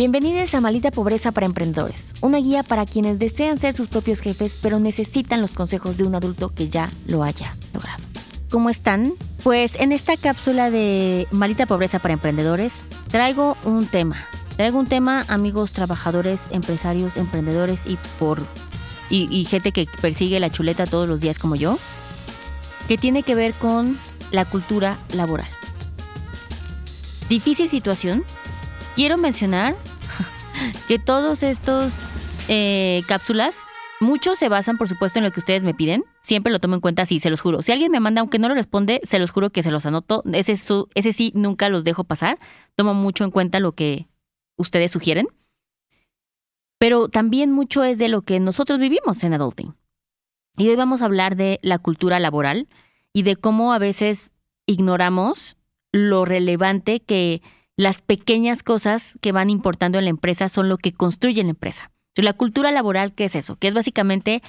Bienvenidos a Malita Pobreza para Emprendedores, una guía para quienes desean ser sus propios jefes pero necesitan los consejos de un adulto que ya lo haya logrado. ¿Cómo están? Pues en esta cápsula de Malita Pobreza para Emprendedores traigo un tema. Traigo un tema, amigos trabajadores, empresarios, emprendedores y por y, gente que persigue la chuleta todos los días como yo, que tiene que ver con la cultura laboral. Difícil situación. Quiero mencionar que todos estos eh, cápsulas, muchos se basan, por supuesto, en lo que ustedes me piden. Siempre lo tomo en cuenta, sí, se los juro. Si alguien me manda, aunque no lo responde, se los juro que se los anoto. Ese, su- ese sí, nunca los dejo pasar. Tomo mucho en cuenta lo que ustedes sugieren. Pero también mucho es de lo que nosotros vivimos en Adulting. Y hoy vamos a hablar de la cultura laboral y de cómo a veces ignoramos lo relevante que las pequeñas cosas que van importando en la empresa son lo que construye la empresa. Entonces, la cultura laboral, ¿qué es eso? Que es básicamente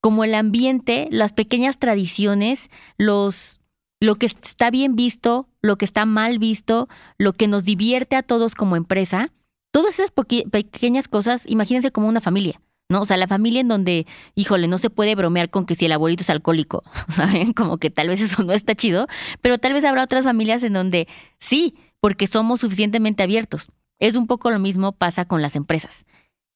como el ambiente, las pequeñas tradiciones, los, lo que está bien visto, lo que está mal visto, lo que nos divierte a todos como empresa. Todas esas pequeñas cosas, imagínense como una familia. ¿no? O sea, la familia en donde, híjole, no se puede bromear con que si el abuelito es alcohólico, ¿saben? Como que tal vez eso no está chido, pero tal vez habrá otras familias en donde sí, porque somos suficientemente abiertos. Es un poco lo mismo pasa con las empresas.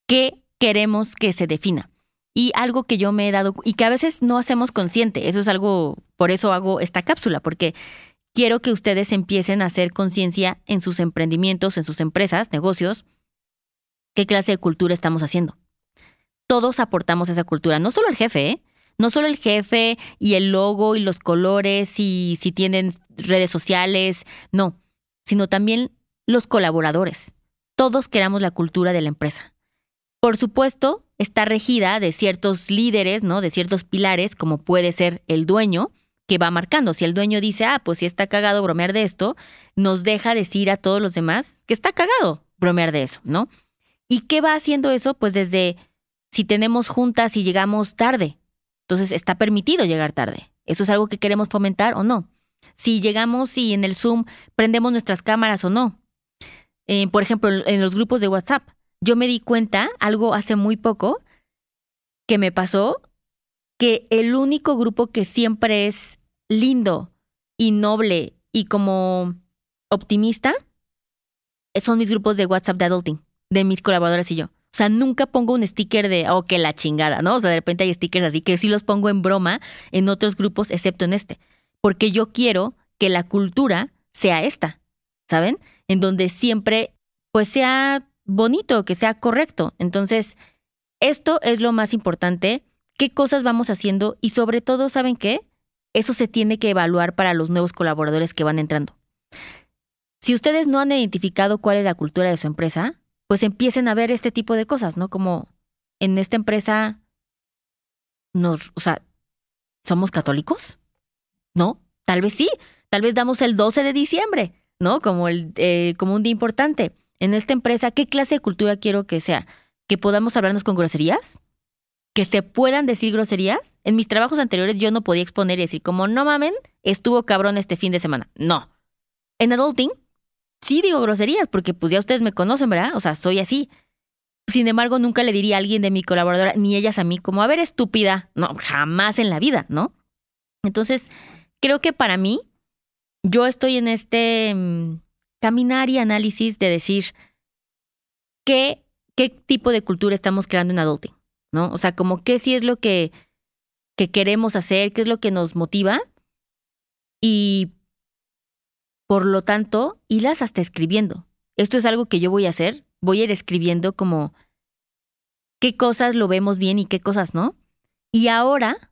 ¿Qué queremos que se defina? Y algo que yo me he dado y que a veces no hacemos consciente, eso es algo, por eso hago esta cápsula, porque quiero que ustedes empiecen a hacer conciencia en sus emprendimientos, en sus empresas, negocios, qué clase de cultura estamos haciendo todos aportamos esa cultura, no solo el jefe, ¿eh? No solo el jefe y el logo y los colores y si tienen redes sociales, no, sino también los colaboradores. Todos queramos la cultura de la empresa. Por supuesto, está regida de ciertos líderes, ¿no? De ciertos pilares, como puede ser el dueño, que va marcando. Si el dueño dice, ah, pues si está cagado bromear de esto, nos deja decir a todos los demás que está cagado bromear de eso, ¿no? ¿Y qué va haciendo eso? Pues desde si tenemos juntas y llegamos tarde. Entonces está permitido llegar tarde. ¿Eso es algo que queremos fomentar o no? Si llegamos y en el Zoom prendemos nuestras cámaras o no. Eh, por ejemplo, en los grupos de WhatsApp. Yo me di cuenta, algo hace muy poco, que me pasó, que el único grupo que siempre es lindo y noble y como optimista son mis grupos de WhatsApp de adulting, de mis colaboradores y yo. O sea, nunca pongo un sticker de, oh, que la chingada, ¿no? O sea, de repente hay stickers así que sí los pongo en broma en otros grupos, excepto en este. Porque yo quiero que la cultura sea esta, ¿saben? En donde siempre, pues, sea bonito, que sea correcto. Entonces, esto es lo más importante. ¿Qué cosas vamos haciendo? Y sobre todo, ¿saben qué? Eso se tiene que evaluar para los nuevos colaboradores que van entrando. Si ustedes no han identificado cuál es la cultura de su empresa, pues empiecen a ver este tipo de cosas, ¿no? Como en esta empresa nos, o sea, ¿somos católicos? ¿No? Tal vez sí, tal vez damos el 12 de diciembre, ¿no? Como, el, eh, como un día importante. En esta empresa, ¿qué clase de cultura quiero que sea? ¿Que podamos hablarnos con groserías? ¿Que se puedan decir groserías? En mis trabajos anteriores yo no podía exponer y decir como, no mamen, estuvo cabrón este fin de semana. No. En adulting sí digo groserías, porque pues ya ustedes me conocen, ¿verdad? O sea, soy así. Sin embargo, nunca le diría a alguien de mi colaboradora, ni ellas a mí, como, a ver, estúpida. No, jamás en la vida, ¿no? Entonces, creo que para mí, yo estoy en este mm, caminar y análisis de decir qué, qué tipo de cultura estamos creando en adulting, ¿no? O sea, como qué sí es lo que, que queremos hacer, qué es lo que nos motiva. Y por lo tanto, irlas hasta escribiendo. Esto es algo que yo voy a hacer. Voy a ir escribiendo como qué cosas lo vemos bien y qué cosas no. Y ahora,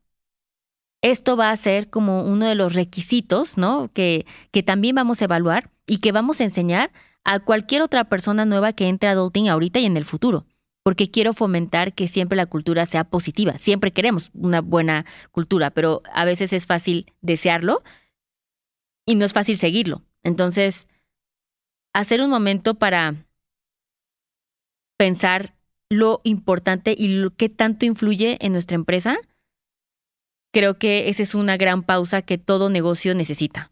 esto va a ser como uno de los requisitos, ¿no? Que, que también vamos a evaluar y que vamos a enseñar a cualquier otra persona nueva que entre a adulting ahorita y en el futuro. Porque quiero fomentar que siempre la cultura sea positiva. Siempre queremos una buena cultura, pero a veces es fácil desearlo y no es fácil seguirlo. Entonces, hacer un momento para pensar lo importante y lo que tanto influye en nuestra empresa, creo que esa es una gran pausa que todo negocio necesita,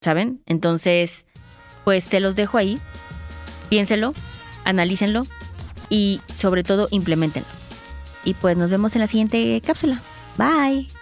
¿saben? Entonces, pues se los dejo ahí, piénselo, analícenlo y sobre todo implementenlo. Y pues nos vemos en la siguiente cápsula. Bye.